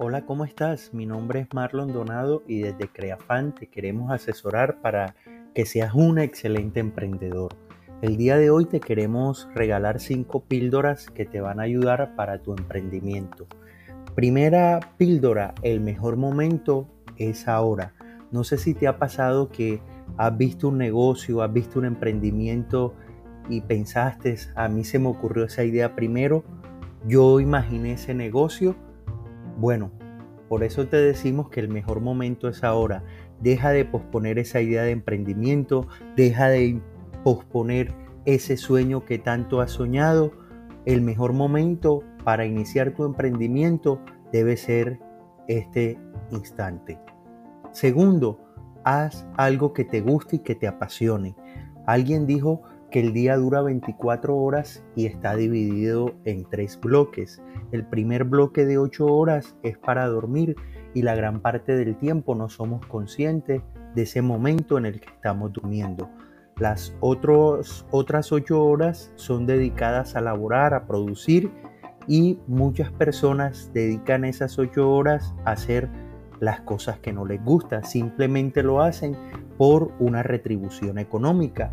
Hola, ¿cómo estás? Mi nombre es Marlon Donado y desde Creafan te queremos asesorar para que seas un excelente emprendedor. El día de hoy te queremos regalar cinco píldoras que te van a ayudar para tu emprendimiento. Primera píldora, el mejor momento es ahora. No sé si te ha pasado que has visto un negocio, has visto un emprendimiento y pensaste, a mí se me ocurrió esa idea primero, yo imaginé ese negocio. Bueno, por eso te decimos que el mejor momento es ahora. Deja de posponer esa idea de emprendimiento, deja de posponer ese sueño que tanto has soñado. El mejor momento para iniciar tu emprendimiento debe ser este instante. Segundo, haz algo que te guste y que te apasione. Alguien dijo que el día dura 24 horas y está dividido en tres bloques. El primer bloque de 8 horas es para dormir y la gran parte del tiempo no somos conscientes de ese momento en el que estamos durmiendo. Las otros, otras 8 horas son dedicadas a laborar, a producir y muchas personas dedican esas 8 horas a hacer las cosas que no les gusta, simplemente lo hacen por una retribución económica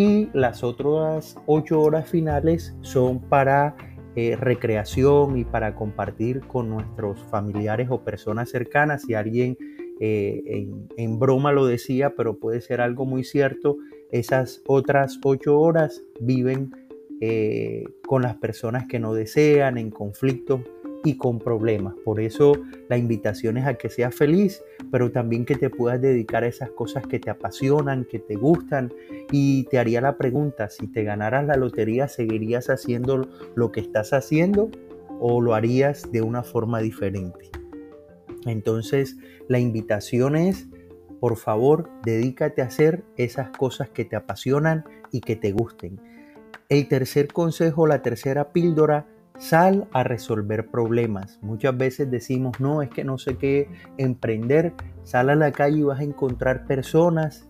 y las otras ocho horas finales son para eh, recreación y para compartir con nuestros familiares o personas cercanas. Si alguien eh, en, broma lo decía, pero puede ser algo muy cierto, esas otras ocho horas viven eh, con las personas que no desean, en conflictos y con problemas. Por eso la invitación es a que seas feliz, pero también que te puedas dedicar a esas cosas que te apasionan, que te gustan. Y te haría la pregunta, si te ganaras la lotería, ¿seguirías haciendo lo que estás haciendo o lo harías de una forma diferente? Entonces, la invitación es, por favor, dedícate a hacer esas cosas que te apasionan y que te gusten. El tercer consejo, la tercera píldora, Sal a resolver problemas. Muchas veces decimos, no, es que no sé qué emprender. Sal a la calle y vas a encontrar personas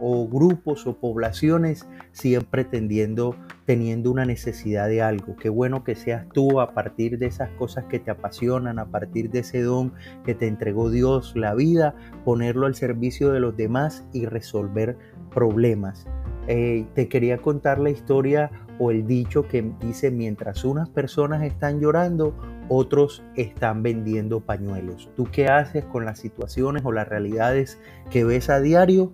o grupos o poblaciones siempre tendiendo, teniendo una necesidad de algo. Qué bueno que seas tú a partir de esas cosas que te apasionan, a partir de ese don que te entregó Dios, la vida, ponerlo al servicio de los demás y resolver problemas. Eh, te quería contar la historia o el dicho que dice mientras unas personas están llorando, otros están vendiendo pañuelos. ¿Tú qué haces con las situaciones o las realidades que ves a diario?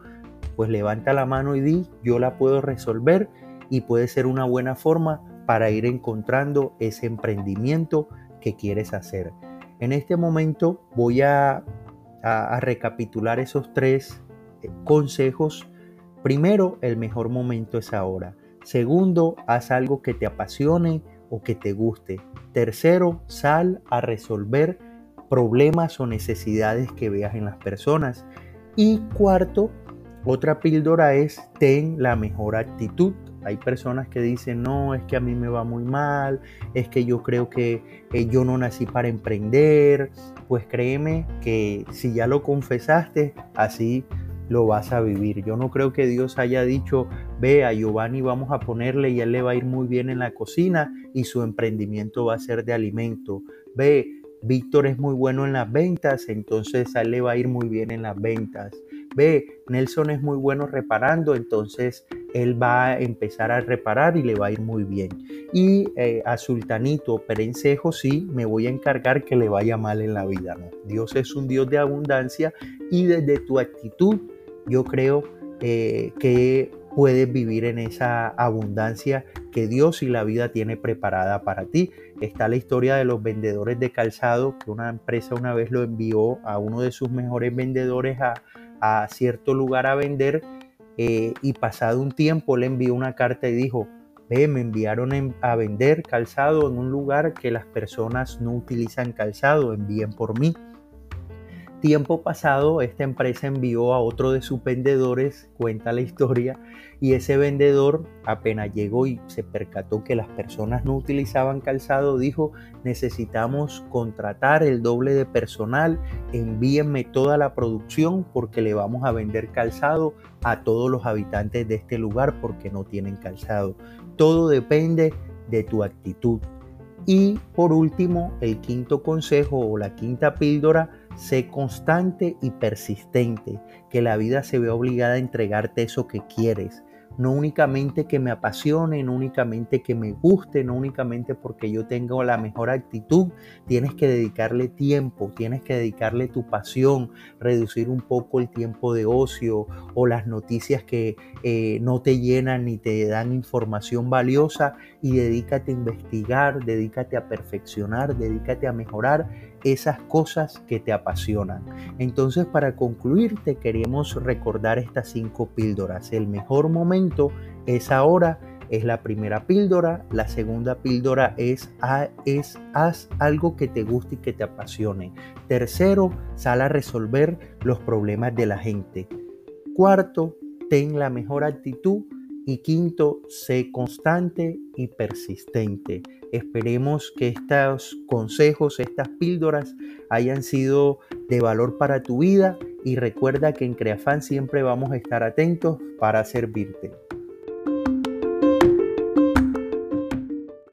Pues levanta la mano y di, yo la puedo resolver y puede ser una buena forma para ir encontrando ese emprendimiento que quieres hacer. En este momento voy a, a recapitular esos tres eh, consejos. Primero, el mejor momento es ahora. Segundo, haz algo que te apasione o que te guste. Tercero, sal a resolver problemas o necesidades que veas en las personas. Y cuarto, otra píldora es ten la mejor actitud. Hay personas que dicen, no, es que a mí me va muy mal, es que yo creo que eh, yo no nací para emprender. Pues créeme que si ya lo confesaste, así lo vas a vivir. Yo no creo que Dios haya dicho, ve a Giovanni vamos a ponerle y él le va a ir muy bien en la cocina y su emprendimiento va a ser de alimento. Ve, Víctor es muy bueno en las ventas, entonces a él le va a ir muy bien en las ventas. Ve, Nelson es muy bueno reparando, entonces él va a empezar a reparar y le va a ir muy bien. Y eh, a Sultanito Perencejo sí, me voy a encargar que le vaya mal en la vida. ¿no? Dios es un Dios de abundancia y desde tu actitud yo creo eh, que puedes vivir en esa abundancia que Dios y la vida tiene preparada para ti. Está la historia de los vendedores de calzado, que una empresa una vez lo envió a uno de sus mejores vendedores a, cierto lugar a vender eh, y pasado un tiempo le envió una carta y dijo, ve, me enviaron a vender calzado en un lugar que las personas no utilizan calzado, envíen por mí. Tiempo pasado, esta empresa envió a otro de sus vendedores, cuenta la historia, y ese vendedor apenas llegó y se percató que las personas no utilizaban calzado, dijo, necesitamos contratar el doble de personal, envíenme toda la producción porque le vamos a vender calzado a todos los habitantes de este lugar porque no tienen calzado. Todo depende de tu actitud. Y por último, el quinto consejo o la quinta píldora, sé constante y persistente, que la vida se ve obligada a entregarte eso que quieres no únicamente que me apasione, no únicamente que me guste, no únicamente porque yo tengo la mejor actitud, tienes que dedicarle tiempo, tienes que dedicarle tu pasión, reducir un poco el tiempo de ocio o las noticias que eh, no te llenan ni te dan información valiosa y dedícate a investigar, dedícate a perfeccionar, dedícate a mejorar esas cosas que te apasionan. Entonces, para concluir, te queremos recordar estas cinco píldoras. El mejor momento es ahora, es la primera píldora. La segunda píldora es, es haz algo que te guste y que te apasione. Tercero, sal a resolver los problemas de la gente. Cuarto, ten la mejor actitud y quinto, sé constante y persistente. Esperemos que estos consejos, estas píldoras hayan sido de valor para tu vida y recuerda que en Creafan siempre vamos a estar atentos para servirte.